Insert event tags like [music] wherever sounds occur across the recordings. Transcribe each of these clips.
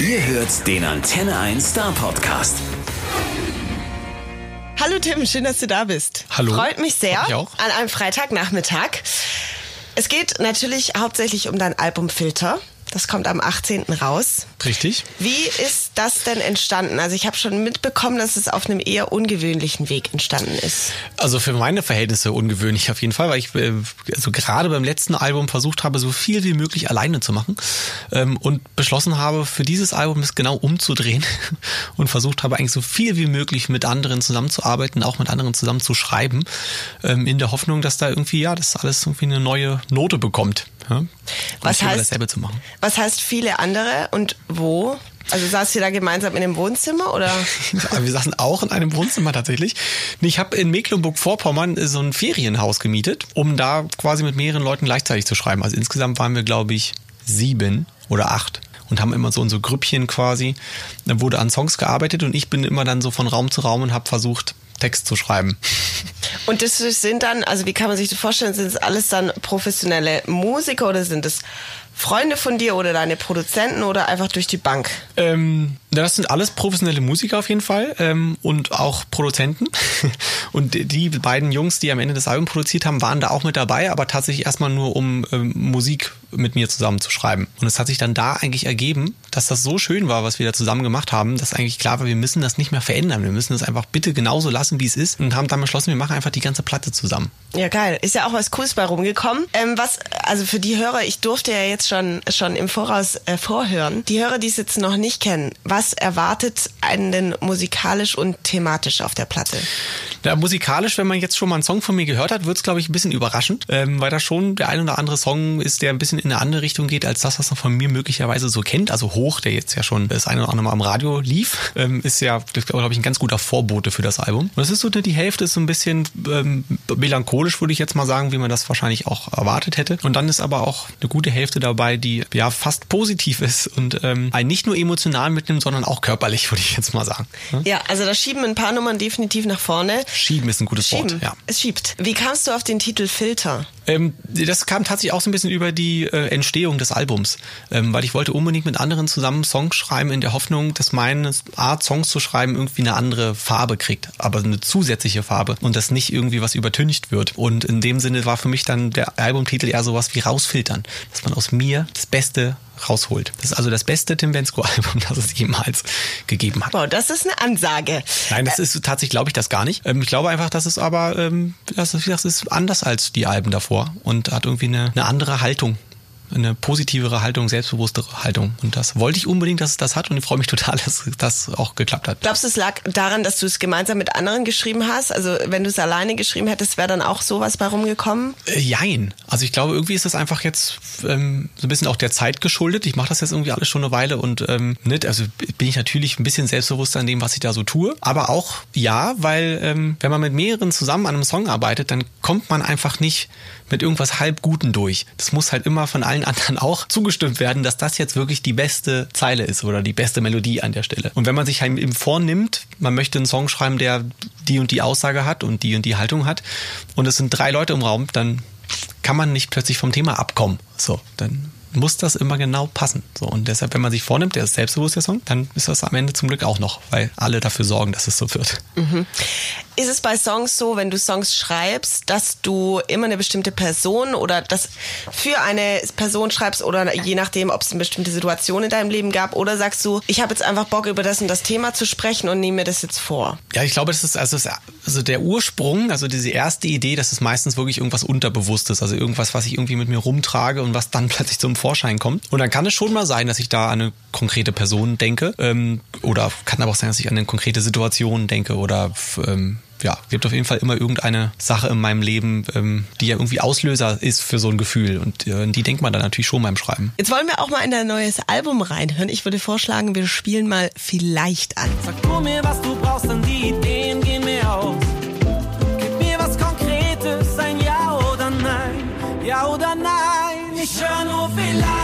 Ihr hört den Antenne 1 Star Podcast. Hallo Tim, schön, dass du da bist. Hallo. Freut mich sehr mich auch. an einem Freitagnachmittag. Es geht natürlich hauptsächlich um dein Album Filter. Das kommt am 18. raus. Richtig. Wie ist das denn entstanden? Also ich habe schon mitbekommen, dass es auf einem eher ungewöhnlichen Weg entstanden ist. Also für meine Verhältnisse ungewöhnlich auf jeden Fall, weil ich äh, also gerade beim letzten Album versucht habe, so viel wie möglich alleine zu machen ähm, und beschlossen habe, für dieses Album es genau umzudrehen [laughs] und versucht habe, eigentlich so viel wie möglich mit anderen zusammenzuarbeiten, auch mit anderen zusammen zu schreiben, ähm, in der Hoffnung, dass da irgendwie, ja, das alles irgendwie eine neue Note bekommt. Ja? Was heißt- dasselbe zu machen. Was heißt viele andere und wo? Also saßt ihr da gemeinsam in dem Wohnzimmer oder? [laughs] Wir saßen auch in einem Wohnzimmer tatsächlich. Ich habe in Mecklenburg-Vorpommern so ein Ferienhaus gemietet, um da quasi mit mehreren Leuten gleichzeitig zu schreiben. Also insgesamt waren wir, glaube ich, sieben oder acht und haben immer so unsere Grüppchen quasi. Da wurde an Songs gearbeitet und ich bin immer dann so von Raum zu Raum und habe versucht, Text zu schreiben. Und das sind dann, also wie kann man sich das vorstellen, sind es alles dann professionelle Musiker oder sind es Freunde von dir oder deine Produzenten oder einfach durch die Bank? Ähm, das sind alles professionelle Musiker auf jeden Fall ähm, und auch Produzenten. [laughs] Und die beiden Jungs, die am Ende das Album produziert haben, waren da auch mit dabei, aber tatsächlich erstmal nur, um ähm, Musik mit mir zusammen zu schreiben. Und es hat sich dann da eigentlich ergeben, dass das so schön war, was wir da zusammen gemacht haben, dass eigentlich klar war, wir müssen das nicht mehr verändern. Wir müssen es einfach bitte genauso lassen, wie es ist. Und haben dann beschlossen, wir machen einfach die ganze Platte zusammen. Ja, geil. Ist ja auch was Cooles bei rumgekommen. Ähm, was, also für die Hörer, ich durfte ja jetzt schon, schon im Voraus äh, vorhören. Die Hörer, die es jetzt noch nicht kennen, was erwartet einen denn musikalisch und thematisch auf der Platte? Ja, musikalisch, wenn man jetzt schon mal einen Song von mir gehört hat, wird es, glaube ich, ein bisschen überraschend, ähm, weil da schon der ein oder andere Song ist, der ein bisschen in eine andere Richtung geht, als das, was man von mir möglicherweise so kennt. Also Hoch, der jetzt ja schon das eine oder andere Mal am Radio lief, ähm, ist ja, glaube ich, ein ganz guter Vorbote für das Album. Und das ist so, die Hälfte ist so ein bisschen ähm, melancholisch, würde ich jetzt mal sagen, wie man das wahrscheinlich auch erwartet hätte. Und dann ist aber auch eine gute Hälfte dabei, die ja fast positiv ist und ähm, einen nicht nur emotional mitnimmt, sondern auch körperlich, würde ich jetzt mal sagen. Ja? Ja, also da schieben ein paar Nummern definitiv nach vorne. Schieben ist ein gutes Schieben. Wort, ja. Es schiebt. Wie kamst du auf den Titel Filter? Ähm, das kam tatsächlich auch so ein bisschen über die äh, Entstehung des Albums, ähm, weil ich wollte unbedingt mit anderen zusammen Songs schreiben, in der Hoffnung, dass meine Art, Songs zu schreiben, irgendwie eine andere Farbe kriegt, aber eine zusätzliche Farbe und dass nicht irgendwie was übertüncht wird. Und in dem Sinne war für mich dann der Albumtitel eher sowas wie rausfiltern, dass man aus mir das Beste rausholt. Das ist also das beste Tim Bensko-Album, [laughs] das es jemals gegeben hat. Wow, das ist eine Ansage. Nein, das ist tatsächlich, glaube ich, das gar nicht. Ähm, ich glaube einfach, dass es aber, ähm, das, ist, das ist anders als die Alben davor und hat irgendwie eine, eine andere Haltung. Eine positivere Haltung, selbstbewusstere Haltung. Und das wollte ich unbedingt, dass es das hat und ich freue mich total, [laughs] dass das auch geklappt hat. Glaubst du, es lag daran, dass du es gemeinsam mit anderen geschrieben hast? Also wenn du es alleine geschrieben hättest, wäre dann auch sowas bei rumgekommen? Äh, jein. Also ich glaube, irgendwie ist das einfach jetzt ähm, so ein bisschen auch der Zeit geschuldet. Ich mache das jetzt irgendwie alles schon eine Weile und ähm, nicht, also bin ich natürlich ein bisschen selbstbewusster in dem, was ich da so tue. Aber auch ja, weil ähm, wenn man mit mehreren zusammen an einem Song arbeitet, dann kommt man einfach nicht mit irgendwas halbguten durch. Das muss halt immer von allen anderen auch zugestimmt werden, dass das jetzt wirklich die beste Zeile ist oder die beste Melodie an der Stelle. Und wenn man sich eben vornimmt, man möchte einen Song schreiben, der die und die Aussage hat und die und die Haltung hat und es sind drei Leute im Raum, dann kann man nicht plötzlich vom Thema abkommen. So, dann muss das immer genau passen. So, und deshalb, wenn man sich vornimmt, der ist selbstbewusst der Song, dann ist das am Ende zum Glück auch noch, weil alle dafür sorgen, dass es so wird. Ist es bei Songs so, wenn du Songs schreibst, dass du immer eine bestimmte Person oder das für eine Person schreibst oder je nachdem, ob es eine bestimmte Situation in deinem Leben gab oder sagst du, ich habe jetzt einfach Bock über das und das Thema zu sprechen und nehme mir das jetzt vor? Ja, ich glaube, das ist also, also der Ursprung, also diese erste Idee, das ist meistens wirklich irgendwas Unterbewusstes, also irgendwas, was ich irgendwie mit mir rumtrage und was dann [laughs] plötzlich zum Vorschein kommt. Und dann kann es schon mal sein, dass ich da an eine konkrete Person denke ähm, oder kann aber auch sein, dass ich an eine konkrete Situation denke oder ähm, ja, gibt auf jeden Fall immer irgendeine Sache in meinem Leben, ähm, die ja irgendwie Auslöser ist für so ein Gefühl und äh, die denkt man dann natürlich schon beim Schreiben. Jetzt wollen wir auch mal in dein neues Album reinhören. Ich würde vorschlagen, wir spielen mal vielleicht an. Sag du mir, was du brauchst, denn die Ideen gehen mir aus. Gib mir was Konkretes, ein Ja oder Nein. Ja oder Nein, ich höre nur vielleicht.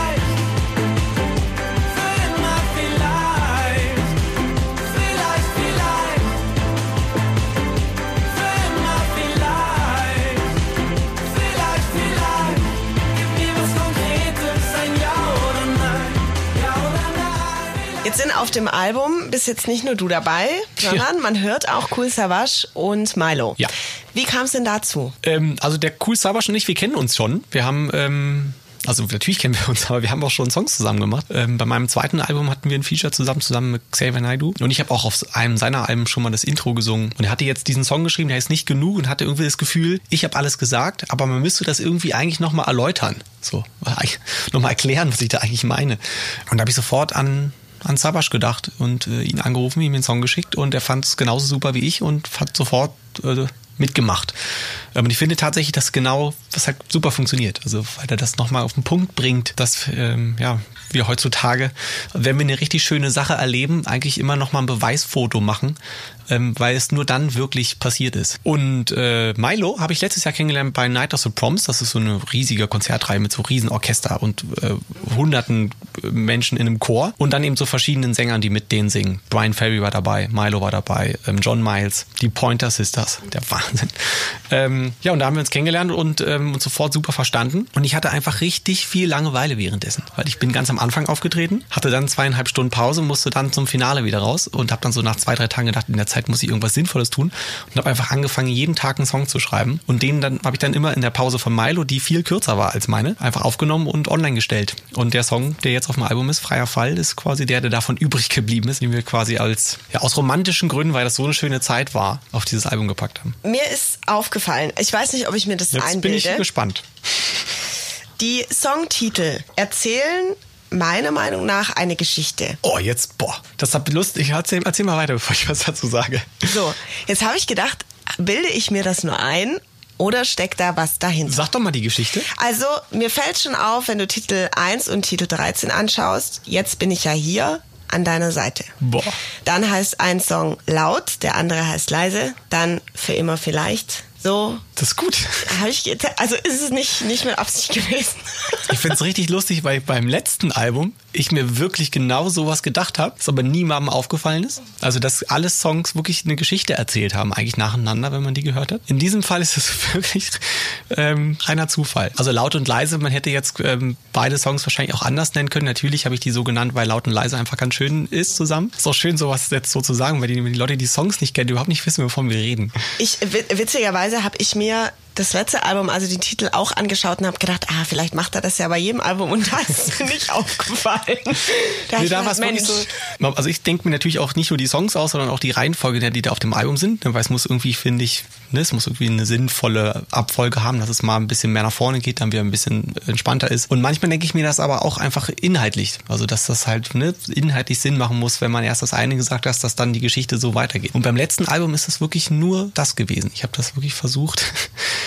Sind auf dem Album bis jetzt nicht nur du dabei, sondern man hört auch Cool Savage und Milo. Ja. Wie kam es denn dazu? Ähm, also der Cool Savage und ich, wir kennen uns schon. Wir haben, ähm, also natürlich kennen wir uns, aber wir haben auch schon Songs zusammen gemacht. Ähm, bei meinem zweiten Album hatten wir ein Feature zusammen, zusammen mit Xavier Naidoo. Und ich habe auch auf einem seiner Alben schon mal das Intro gesungen. Und er hatte jetzt diesen Song geschrieben, der ist nicht genug und hatte irgendwie das Gefühl, ich habe alles gesagt, aber man müsste das irgendwie eigentlich nochmal erläutern. So, [laughs] nochmal erklären, was ich da eigentlich meine. Und da habe ich sofort an an Sabasch gedacht und äh, ihn angerufen, ihm den Song geschickt und er fand es genauso super wie ich und hat sofort äh, mitgemacht. Und ich finde tatsächlich, dass genau, das halt super funktioniert. Also, weil er das nochmal auf den Punkt bringt, dass, ähm, ja, wir heutzutage, wenn wir eine richtig schöne Sache erleben, eigentlich immer nochmal ein Beweisfoto machen, ähm, weil es nur dann wirklich passiert ist. Und äh, Milo habe ich letztes Jahr kennengelernt bei Night of the Proms. Das ist so eine riesige Konzertreihe mit so riesen Orchester und äh, hunderten Menschen in einem Chor. Und dann eben so verschiedenen Sängern, die mit denen singen. Brian Ferry war dabei, Milo war dabei, ähm, John Miles, die Pointer Sisters. Der Wahnsinn. Ähm, ja, und da haben wir uns kennengelernt und ähm, uns sofort super verstanden. Und ich hatte einfach richtig viel Langeweile währenddessen, weil ich bin ganz am Anfang aufgetreten, hatte dann zweieinhalb Stunden Pause, musste dann zum Finale wieder raus und habe dann so nach zwei, drei Tagen gedacht, in der Zeit muss ich irgendwas Sinnvolles tun und habe einfach angefangen, jeden Tag einen Song zu schreiben. Und den dann habe ich dann immer in der Pause von Milo, die viel kürzer war als meine, einfach aufgenommen und online gestellt. Und der Song, der jetzt auf dem Album ist, Freier Fall, ist quasi der, der davon [laughs] übrig geblieben ist, den wir quasi als, ja, aus romantischen Gründen, weil das so eine schöne Zeit war, auf dieses Album gepackt haben. Mir ist aufgefallen, ich weiß nicht, ob ich mir das Jetzt bin einbilde. ich gespannt. Die Songtitel erzählen meiner Meinung nach eine Geschichte. Oh, jetzt, boah, das hat Lust. Ich erzähl, erzähl mal weiter, bevor ich was dazu sage. So, jetzt habe ich gedacht, bilde ich mir das nur ein oder steckt da was dahinter? Sag doch mal die Geschichte. Also, mir fällt schon auf, wenn du Titel 1 und Titel 13 anschaust, jetzt bin ich ja hier an deiner Seite. Boah. Dann heißt ein Song laut, der andere heißt leise, dann für immer vielleicht. So Das ist gut. habe ich, also ist es nicht, nicht mit Absicht gewesen. Ich find's richtig lustig, weil beim letzten Album ich mir wirklich genau sowas gedacht habe, es aber niemandem aufgefallen ist. Also, dass alle Songs wirklich eine Geschichte erzählt haben, eigentlich nacheinander, wenn man die gehört hat. In diesem Fall ist es [laughs] wirklich ähm, reiner Zufall. Also laut und leise, man hätte jetzt ähm, beide Songs wahrscheinlich auch anders nennen können. Natürlich habe ich die so genannt, weil laut und leise einfach ganz schön ist zusammen. Ist auch schön, sowas jetzt so zu sagen, weil die, die Leute, die Songs nicht kennen, überhaupt nicht wissen, wovon wir reden. Ich, wi- witzigerweise habe ich mir das letzte Album, also den Titel auch angeschaut und habe gedacht, ah, vielleicht macht er das ja bei jedem Album und da ist es mir nicht [laughs] aufgefallen. Da Nee, ich da gedacht, Mensch, so. Also ich denke mir natürlich auch nicht nur die Songs aus, sondern auch die Reihenfolge, die da auf dem Album sind. Weil es muss irgendwie, finde ich, ne, es muss irgendwie eine sinnvolle Abfolge haben, dass es mal ein bisschen mehr nach vorne geht, dann wieder ein bisschen entspannter ist. Und manchmal denke ich mir das aber auch einfach inhaltlich. Also dass das halt ne, inhaltlich Sinn machen muss, wenn man erst das eine gesagt hat, dass dann die Geschichte so weitergeht. Und beim letzten Album ist es wirklich nur das gewesen. Ich habe das wirklich versucht, [laughs]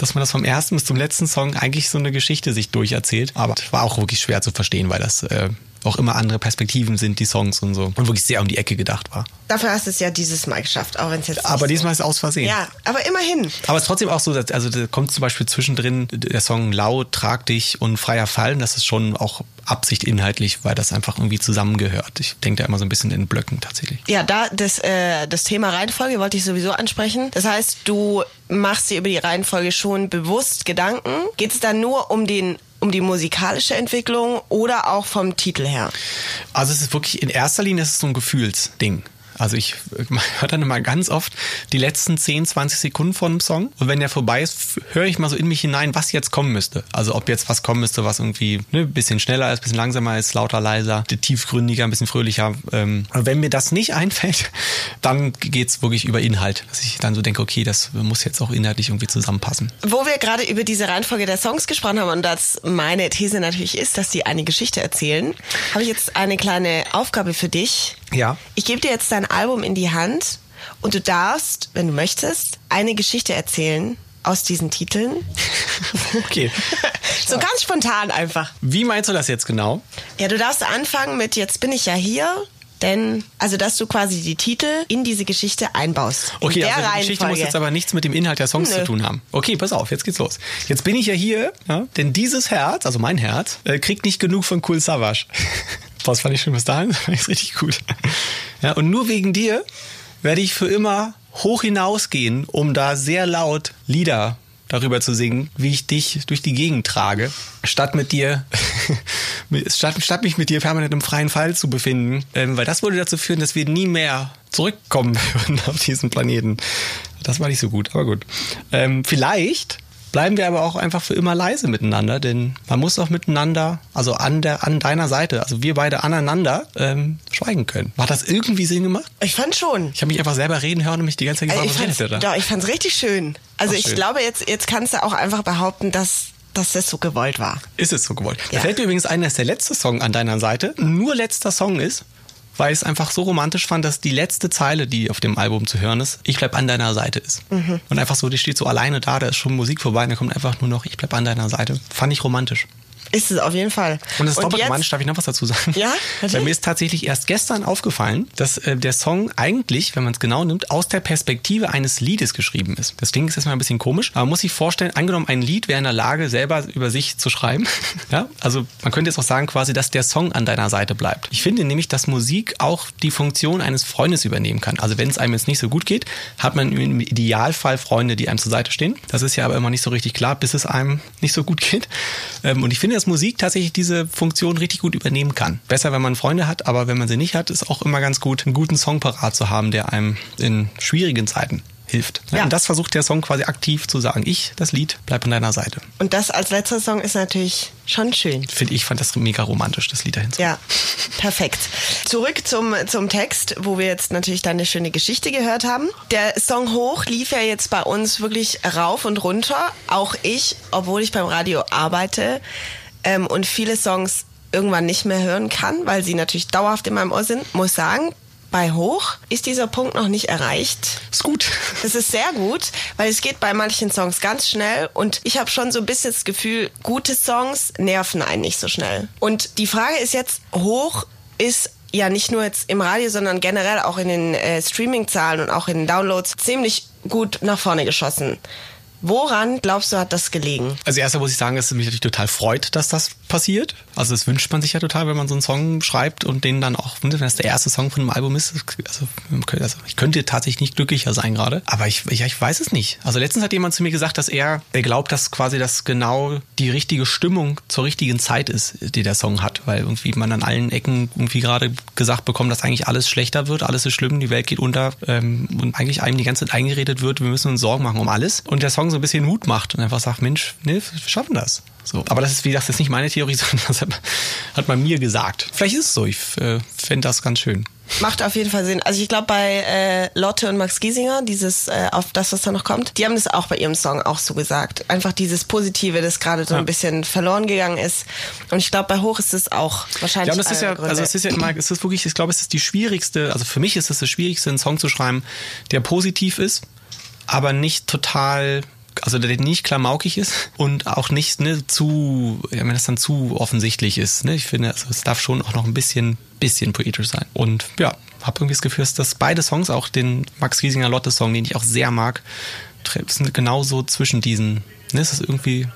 dass man das vom ersten bis zum letzten Song eigentlich so eine Geschichte sich durcherzählt. Aber war auch wirklich schwer zu verstehen, weil das äh, auch immer andere Perspektiven sind, die Songs und so. Und wirklich sehr um die Ecke gedacht war. Dafür hast du es ja dieses Mal geschafft, auch wenn es jetzt Aber diesmal ist es aus Versehen. So. Ja, aber immerhin. Aber es ist trotzdem auch so, dass, also da kommt zum Beispiel zwischendrin der Song Laut, Trag dich und Freier Fallen. Das ist schon auch Absicht inhaltlich, weil das einfach irgendwie zusammengehört. Ich denke da immer so ein bisschen in Blöcken tatsächlich. Ja, da das, äh, das Thema Reihenfolge wollte ich sowieso ansprechen. Das heißt, du machst dir über die Reihenfolge schon bewusst Gedanken. Geht es dann nur um den um die musikalische Entwicklung oder auch vom Titel her? Also es ist wirklich, in erster Linie ist es so ein Gefühlsding. Also ich höre dann immer ganz oft die letzten 10, 20 Sekunden von einem Song und wenn der vorbei ist, höre ich mal so in mich hinein, was jetzt kommen müsste. Also ob jetzt was kommen müsste, was irgendwie ne, ein bisschen schneller ist, ein bisschen langsamer ist, lauter, leiser, tiefgründiger, ein bisschen fröhlicher. Ähm, und wenn mir das nicht [laughs] einfällt, dann geht's wirklich über Inhalt. Dass ich dann so denke, okay, das muss jetzt auch inhaltlich irgendwie zusammenpassen. Wo wir gerade über diese Reihenfolge der Songs gesprochen haben und das meine These natürlich ist, dass die eine Geschichte erzählen, habe ich jetzt eine kleine Aufgabe für dich. Ja. Ich gebe dir jetzt dein Album in die Hand und du darfst, wenn du möchtest, eine Geschichte erzählen aus diesen Titeln. [laughs] Okay. [laughs] so ganz spontan einfach. Wie meinst du das jetzt genau? Ja, du darfst anfangen mit Jetzt bin ich ja hier. Denn, also, dass du quasi die Titel in diese Geschichte einbaust. In Okay, der also die Geschichte muss Reihenfolge. jetzt aber nichts mit dem Inhalt der Songs Nö. zu tun haben. Okay, pass auf, jetzt geht's los. Jetzt bin ich ja hier, ja, denn dieses Herz, also mein Herz, äh, kriegt nicht genug von Cool Savage. [laughs] Was fand ich schon bis dahin? [laughs] Fand ich richtig gut. Ja, und nur wegen dir werde ich für immer hoch hinausgehen, um da sehr laut Lieder darüber zu singen, wie ich dich durch die Gegend trage, statt mit dir, [laughs] statt, statt mich mit dir permanent im freien Fall zu befinden, ähm, weil das würde dazu führen, dass wir nie mehr zurückkommen [laughs] würden auf diesen Planeten. Das war nicht so gut, aber gut. Ähm, vielleicht bleiben wir aber auch einfach für immer leise miteinander, denn man muss auch miteinander, also an der, an deiner Seite, also wir beide aneinander ähm, schweigen können. Hat das irgendwie Sinn gemacht? Ich fand schon. Ich habe mich einfach selber reden hören und mich die ganze Zeit gefragt, ich was redet der da? doch, ich fand's richtig schön. Also Ach, ich schön. glaube, jetzt, jetzt kannst du auch einfach behaupten, dass, dass das so gewollt war. Ist es so gewollt. Da Ja. fällt mir übrigens ein, dass der letzte Song an deiner Seite nur letzter Song ist, weil ich es einfach so romantisch fand, dass die letzte Zeile, die auf dem Album zu hören ist, ich bleib an deiner Seite ist. Mhm. Und einfach so, die steht so alleine da, da ist schon Musik vorbei und da kommt einfach nur noch, ich bleib an deiner Seite. Fand ich romantisch. Ist es auf jeden Fall. Und das ist doppelt romantisch, darf ich noch was dazu sagen? Ja, Weil natürlich. mir ist tatsächlich erst gestern aufgefallen, dass äh, der Song eigentlich, wenn man es genau nimmt, aus der Perspektive eines Liedes geschrieben ist. Das klingt jetzt erstmal ein bisschen komisch, aber man muss sich vorstellen, angenommen, ein Lied wäre in der Lage, selber über sich zu schreiben. [laughs] ja, also man könnte jetzt auch sagen quasi, dass der Song an deiner Seite bleibt. Ich finde nämlich, dass Musik auch die Funktion eines Freundes übernehmen kann. Also wenn es einem jetzt nicht so gut geht, hat man im Idealfall Freunde, die einem zur Seite stehen. Das ist ja aber immer nicht so richtig klar, bis es einem nicht so gut geht. Ähm, und ich finde, dass Musik tatsächlich diese Funktion richtig gut übernehmen kann. Besser, wenn man Freunde hat, aber wenn man sie nicht hat, ist auch immer ganz gut, einen guten Song parat zu haben, der einem in schwierigen Zeiten hilft. Ja. Und das versucht der Song quasi aktiv zu sagen. Ich, das Lied, bleib an deiner Seite. Und das als letzter Song ist natürlich schon schön. Finde ich, fand das mega romantisch, das Lied dahin zu. Ja, [laughs] perfekt. Zurück zum, zum Text, wo wir jetzt natürlich deine schöne Geschichte gehört haben. Der Song Hoch lief ja jetzt bei uns wirklich rauf und runter. Auch ich, obwohl ich beim Radio arbeite ähm, und viele Songs irgendwann nicht mehr hören kann, weil sie natürlich dauerhaft in meinem Ohr sind, muss sagen, bei Hoch ist dieser Punkt noch nicht erreicht. Ist gut. Das ist sehr gut, weil es geht bei manchen Songs ganz schnell und ich habe schon so ein bisschen das Gefühl, gute Songs nerven einen nicht so schnell. Und die Frage ist jetzt, hoch ist ja nicht nur jetzt im Radio, sondern generell auch in den äh, Streaming-Zahlen und auch in den Downloads ziemlich gut nach vorne geschossen. Woran glaubst du, hat das gelegen? Also erstmal muss ich sagen, dass es mich natürlich total freut, dass das passiert. Also das wünscht man sich ja total, wenn man so einen Song schreibt und den dann auch, wenn das der erste Song von einem Album ist. Also, also ich könnte tatsächlich nicht glücklicher sein gerade. Aber ich, ich, ich weiß es nicht. Also letztens hat jemand zu mir gesagt, dass er, er glaubt, dass quasi das genau die richtige Stimmung zur richtigen Zeit ist, die der Song hat. Weil irgendwie man an allen Ecken irgendwie gerade gesagt bekommt, dass eigentlich alles schlechter wird, alles ist schlimm, die Welt geht unter ähm, und eigentlich einem die ganze Zeit eingeredet wird, wir müssen uns Sorgen machen um alles. Und der Song so ein bisschen Mut macht und einfach sagt, Mensch, nee, wir schaffen das. So. Aber das ist, wie gesagt, das ist nicht meine Theorie, [laughs] sondern das hat, hat man mir gesagt. Vielleicht ist es so, ich äh, fände das ganz schön. Macht auf jeden Fall Sinn. Also ich glaube bei äh, Lotte und Max Giesinger, dieses äh, auf das, was da noch kommt, die haben das auch bei ihrem Song auch so gesagt. Einfach dieses Positive, das gerade so Ja. ein bisschen verloren gegangen ist. Und ich glaube bei Hoch ist es auch wahrscheinlich. Ja, das ist ja, Gründe. also es ist ja immer, es ist wirklich, ich glaube, es ist die schwierigste, also für mich ist es das Schwierigste, einen Song zu schreiben, der positiv ist, aber nicht total, also der nicht klamaukig ist und auch nicht ne, zu, ja, wenn das dann zu offensichtlich ist. Ne? Ich finde, also es darf schon auch noch ein bisschen, bisschen poetisch sein. Und ja, habe irgendwie das Gefühl, dass beide Songs, auch den Max Giesinger Lotte Song, den ich auch sehr mag, sind genauso zwischen diesen. Ne? Es ist irgendwie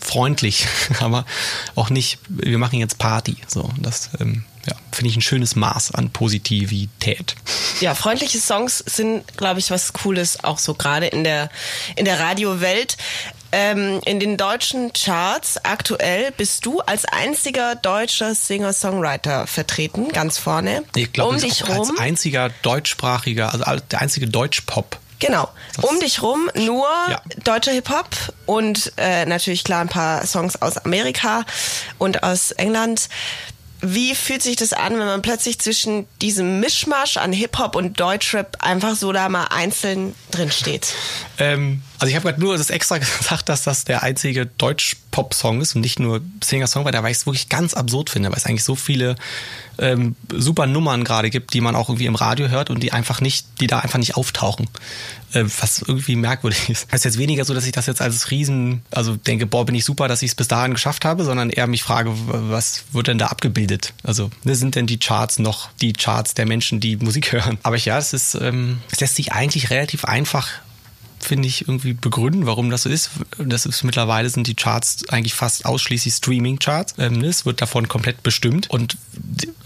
freundlich, [laughs] aber auch nicht, wir machen jetzt Party. So, das ähm, ja, finde ich ein schönes Maß an Positivität. Ja, freundliche Songs sind, glaube ich, was Cooles, auch so gerade in der, in der Radiowelt. Ähm, in den deutschen Charts aktuell bist du als einziger deutscher Singer-Songwriter vertreten, ganz vorne. Ich glaube, um das dich rum. als einziger deutschsprachiger, also der einzige Deutschpop. Genau. Um dich rum nur Ja. deutscher Hip-Hop und äh, natürlich klar ein paar Songs aus Amerika und aus England. Wie fühlt sich das an, wenn man plötzlich zwischen diesem Mischmasch an Hip-Hop und Deutschrap einfach so da mal einzeln drin steht? Ähm, also ich habe gerade nur das extra [laughs] gesagt, dass das der einzige Deutsch-Pop-Song ist und nicht nur Singer-Songwriter, weil ich es wirklich ganz absurd finde, weil es eigentlich so viele ähm, super Nummern gerade gibt, die man auch irgendwie im Radio hört und die einfach nicht, die da einfach nicht auftauchen. Äh, was irgendwie merkwürdig ist. Heißt jetzt weniger so, dass ich das jetzt als Riesen, also denke, boah, bin ich super, dass ich es bis dahin geschafft habe, sondern eher mich frage, was wird denn da abgebildet? Also, ne, sind denn die Charts noch die Charts der Menschen, die Musik [laughs] hören? Aber ja, es ist, ähm, es lässt sich eigentlich relativ einfach finde ich, irgendwie begründen, warum das so ist. Das ist mittlerweile sind die Charts eigentlich fast ausschließlich Streaming-Charts. Ähm, es wird davon komplett bestimmt. Und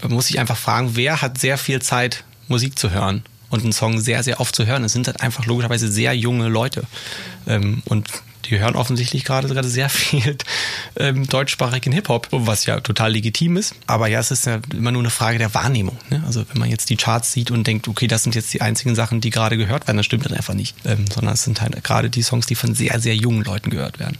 man muss sich einfach fragen, wer hat sehr viel Zeit, Musik zu hören und einen Song sehr, sehr oft zu hören. Es sind halt einfach logischerweise sehr junge Leute. Ähm, und Die hören offensichtlich gerade gerade sehr viel ähm, deutschsprachigen Hip-Hop, was ja total legitim ist. Aber ja, es ist ja immer nur eine Frage der Wahrnehmung. Ne? Also wenn man jetzt die Charts sieht und denkt, okay, das sind jetzt die einzigen Sachen, die gerade gehört werden, dann stimmt das einfach nicht. Ähm, sondern es sind halt gerade die Songs, die von sehr, sehr jungen Leuten gehört werden.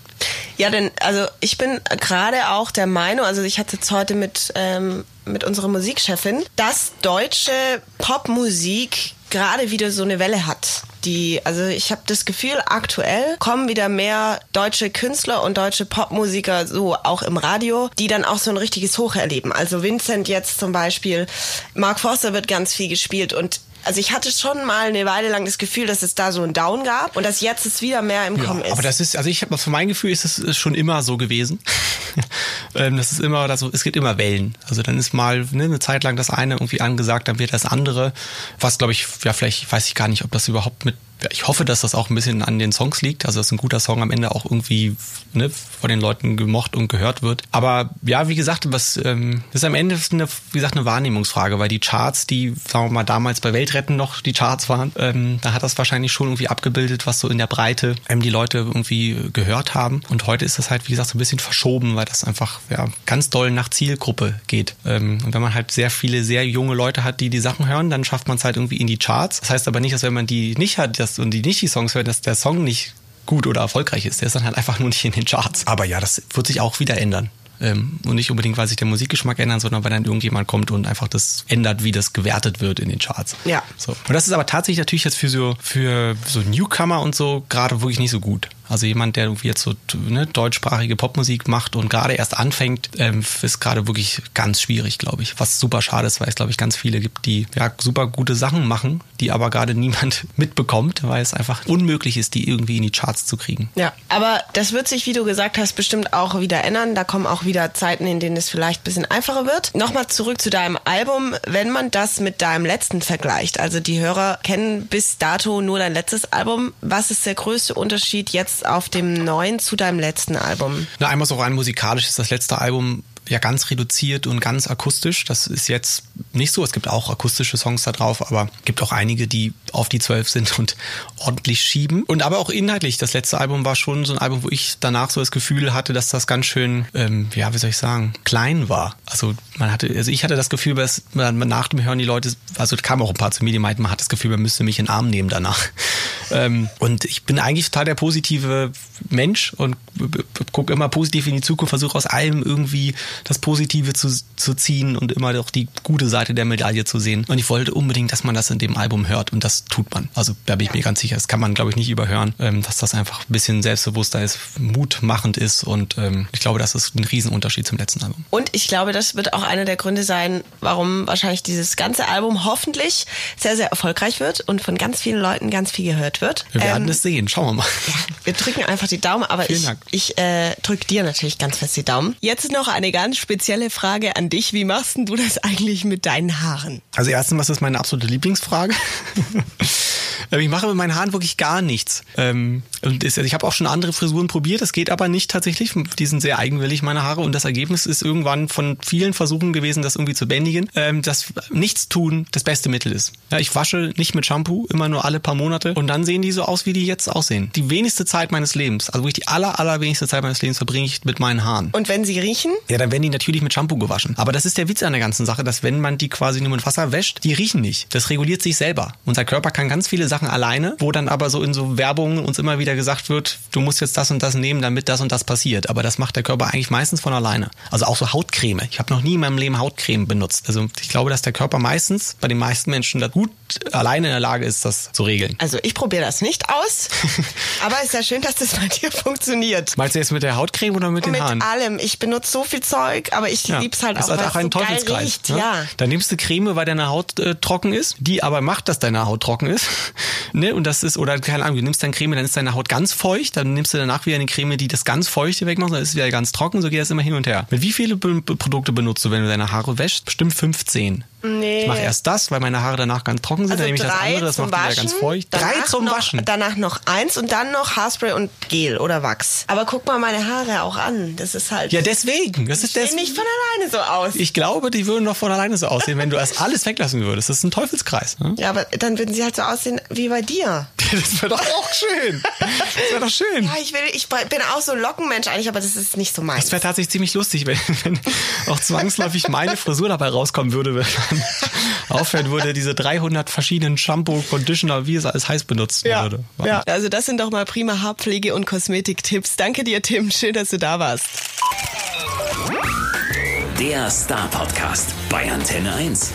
Ja, denn also ich bin gerade auch der Meinung, also ich hatte jetzt heute mit, ähm, mit unserer Musikchefin, dass deutsche Popmusik gerade wieder so eine Welle hat. Die, also ich habe das Gefühl, aktuell kommen wieder mehr deutsche Künstler und deutsche Popmusiker so auch im Radio, die dann auch so ein richtiges Hoch erleben. Also Vincent jetzt zum Beispiel, Mark Forster wird ganz viel gespielt und also ich hatte schon mal eine Weile lang das Gefühl, dass es da so einen Down gab und dass jetzt es wieder mehr im Kommen ist. Aber das ist, also ich habe für mein Gefühl ist es schon immer so gewesen. [laughs] Ähm, das ist immer, also es gibt immer Wellen. Also dann ist mal ne, eine Zeit lang das eine irgendwie angesagt, dann wird das andere. Was glaube ich, ja vielleicht weiß ich gar nicht, ob das überhaupt mit ich hoffe, dass das auch ein bisschen an den Songs liegt, also dass ein guter Song am Ende auch irgendwie ne, von den Leuten gemocht und gehört wird. Aber ja, wie gesagt, was ähm, ist am Ende eine, wie gesagt, eine Wahrnehmungsfrage, weil die Charts, die, sagen wir mal, damals bei Weltretten noch die Charts waren, ähm, da hat das wahrscheinlich schon irgendwie abgebildet, was so in der Breite ähm, die Leute irgendwie gehört haben. Und heute ist das halt, wie gesagt, so ein bisschen verschoben, weil das einfach ja, ganz doll nach Zielgruppe geht. Ähm, und wenn man halt sehr viele, sehr junge Leute hat, die die Sachen hören, dann schafft man es halt irgendwie in die Charts. Das heißt aber nicht, dass wenn man die nicht hat, dass und die nicht die Songs hören, dass der Song nicht gut oder erfolgreich ist. Der ist dann halt einfach nur nicht in den Charts. Aber ja, das wird sich auch wieder ändern. Ähm, und nicht unbedingt, weil sich der Musikgeschmack ändert, sondern weil dann irgendjemand kommt und einfach das ändert, wie das gewertet wird in den Charts. Ja. So. Und das ist aber tatsächlich natürlich jetzt für so, für so Newcomer und so gerade wirklich nicht so gut. Also jemand, der jetzt so ne, deutschsprachige Popmusik macht und gerade erst anfängt, ähm, ist gerade wirklich ganz schwierig, glaube ich. Was super schade ist, weil es, glaube ich, ganz viele gibt, die ja super gute Sachen machen, die aber gerade niemand [laughs] mitbekommt, weil es einfach unmöglich ist, die irgendwie in die Charts zu kriegen. Ja, aber das wird sich, wie du gesagt hast, bestimmt auch wieder ändern. Da kommen auch wieder Zeiten, in denen es vielleicht ein bisschen einfacher wird. Nochmal zurück zu deinem Album. Wenn man das mit deinem letzten vergleicht, also die Hörer kennen bis dato nur dein letztes Album, was ist der größte Unterschied jetzt auf dem neuen zu deinem letzten Album? Na, einmal so rein musikalisch ist das letzte Album ja ganz reduziert und ganz akustisch. Das ist jetzt nicht so. Es gibt auch akustische Songs da drauf, aber gibt auch einige, die auf die zwölf sind und ordentlich schieben. Und aber auch inhaltlich. Das letzte Album war schon so ein Album, wo ich danach so das Gefühl hatte, dass das ganz schön, ähm, ja, wie soll ich sagen, klein war. Also man hatte, also ich hatte das Gefühl, dass man nach dem Hören die Leute, also kamen auch ein paar zu mir, die meinten, man hat das Gefühl, man müsste mich in den Arm nehmen danach. [laughs] Ähm, und ich bin eigentlich total der positive Mensch und gucke immer positiv in die Zukunft, versuche aus allem irgendwie das Positive zu, zu ziehen und immer doch die gute Seite der Medaille zu sehen. Und ich wollte unbedingt, dass man das in dem Album hört und das tut man. Also da bin ich mir ganz sicher, das kann man, glaube ich, nicht überhören, ähm, dass das einfach ein bisschen selbstbewusster ist, mutmachend ist und ähm, ich glaube, das ist ein Riesenunterschied zum letzten Album. Und ich glaube, das wird auch einer der Gründe sein, warum wahrscheinlich dieses ganze Album hoffentlich sehr, sehr erfolgreich wird und von ganz vielen Leuten ganz viel gehört wird. Wir werden ähm, es sehen, schauen wir mal. Ja, wir drücken einfach die Daumen, aber Vielen ich, Dank. ich äh, drücke dir natürlich ganz fest die Daumen. Jetzt noch eine ganz spezielle Frage an dich. Wie machst du das eigentlich mit deinen Haaren? Also erstens, was ist meine absolute Lieblingsfrage? [laughs] Ähm, ich mache mit meinen Haaren wirklich gar nichts. Ähm, und ist, ich habe auch schon andere Frisuren probiert, das geht aber nicht tatsächlich. Die sind sehr eigenwillig, meine Haare. Und das Ergebnis ist irgendwann von vielen Versuchen gewesen, das irgendwie zu bändigen, ähm, dass Nichtstun das beste Mittel ist. Ja, ich wasche nicht mit Shampoo, immer nur alle paar Monate. Und dann sehen die so aus, wie die jetzt aussehen. Die wenigste Zeit meines Lebens, also wirklich die aller, allerwenigste Zeit meines Lebens verbringe ich mit meinen Haaren. Und wenn sie riechen? Ja, dann werden die natürlich mit Shampoo gewaschen. Aber das ist der Witz an der ganzen Sache, dass wenn man die quasi nur mit Wasser wäscht, die riechen nicht. Das reguliert sich selber. Unser Körper kann ganz viele Sachen alleine, wo dann aber so in so Werbungen uns immer wieder gesagt wird, du musst jetzt das und das nehmen, damit das und das passiert. Aber das macht der Körper eigentlich meistens von alleine. Also auch so Hautcreme. Ich habe noch nie in meinem Leben Hautcreme benutzt. Also ich glaube, dass der Körper meistens bei den meisten Menschen da gut alleine in der Lage ist, das zu regeln. Also ich probiere das nicht aus, [laughs] aber es ist ja schön, dass das bei dir funktioniert. Meinst du jetzt mit der Hautcreme oder mit den mit Haaren? Mit allem. Ich benutze so viel Zeug, aber ich ja. lieb's halt das auch, ist halt auch ein so Teufelskreis. Riecht. Ne? Ja. Dann nimmst du Creme, weil deine Haut äh, trocken ist, die aber macht, dass deine Haut trocken ist. [laughs] ne? Und das ist, oder keine Ahnung, du nimmst dann Creme, dann ist deine Haut ganz feucht, dann nimmst du danach wieder eine Creme, die das ganz Feuchte wegmacht, dann ist es wieder ganz trocken, so geht das immer hin und her. Mit wie viele Be Produkte benutzt du, wenn du deine Haare wäschst? Bestimmt 15. Nee. Ich mache erst das, weil meine Haare danach ganz trocken sind, Also dann nehme ich das andere, das macht wieder ganz feucht. Drei zum noch, Waschen. Danach noch eins und dann noch Haarspray und Gel oder Wachs. Aber guck mal meine Haare auch an. Das ist halt. Ja, deswegen. Das ist sehen das. nicht von alleine so aus. Ich glaube, die würden doch von alleine so aussehen, wenn du erst alles weglassen würdest. Das ist ein Teufelskreis. Ne? ja, aber dann würden sie halt so aussehen wie bei dir. [laughs] Das wäre doch auch schön. Das wäre doch schön. Ja, ich, will, ich bin auch so ein Lockenmensch eigentlich, aber das ist nicht so meins. Das wäre tatsächlich ziemlich lustig, wenn, wenn auch zwangsläufig meine Frisur dabei rauskommen würde, wenn man [laughs] aufhören würde, diese 300 verschiedenen Shampoo, Conditioner, wie es alles heißt, benutzen würde. ja. Also das sind doch mal prima Haarpflege- und Kosmetiktipps. Danke dir, Tim. Schön, dass du da warst. Der Star Podcast bei Antenne 1.